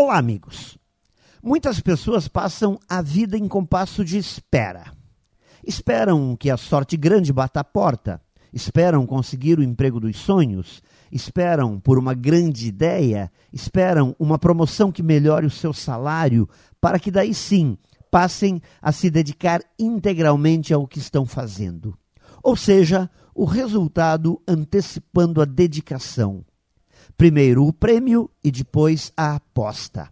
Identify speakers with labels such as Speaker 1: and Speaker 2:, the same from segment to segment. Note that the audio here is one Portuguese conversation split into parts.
Speaker 1: Olá, amigos. Muitas pessoas passam a vida em compasso de espera. Esperam que a sorte grande bata a porta, esperam conseguir o emprego dos sonhos, esperam por uma grande ideia, esperam uma promoção que melhore o seu salário, para que daí sim passem a se dedicar integralmente ao que estão fazendo. Ou seja, o resultado antecipando a dedicação. Primeiro o prêmio e depois a aposta.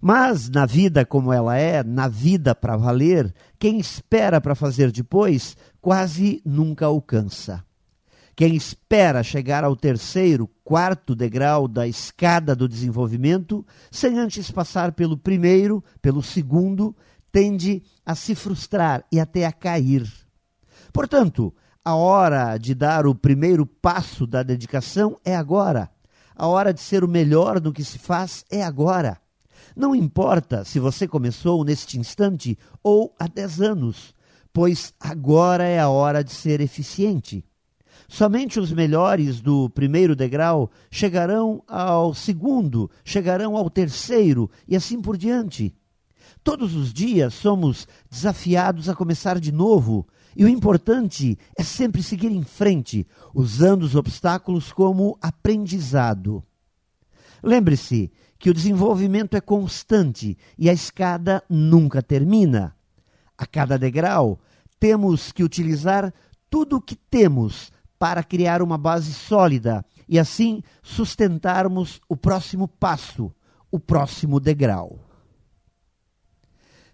Speaker 1: Mas na vida como ela é, na vida para valer, quem espera para fazer depois quase nunca alcança. Quem espera chegar ao terceiro, quarto degrau da escada do desenvolvimento, sem antes passar pelo primeiro, pelo segundo, tende a se frustrar e até a cair. Portanto, a hora de dar o primeiro passo da dedicação é agora. A hora de ser o melhor no que se faz é agora. Não importa se você começou neste instante ou há 10 anos, pois agora é a hora de ser eficiente. Somente os melhores do primeiro degrau chegarão ao segundo, chegarão ao terceiro e assim por diante. Todos os dias somos desafiados a começar de novo, e o importante é sempre seguir em frente, usando os obstáculos como aprendizado. Lembre-se que o desenvolvimento é constante e a escada nunca termina. A cada degrau, temos que utilizar tudo o que temos para criar uma base sólida e assim sustentarmos o próximo passo, o próximo degrau.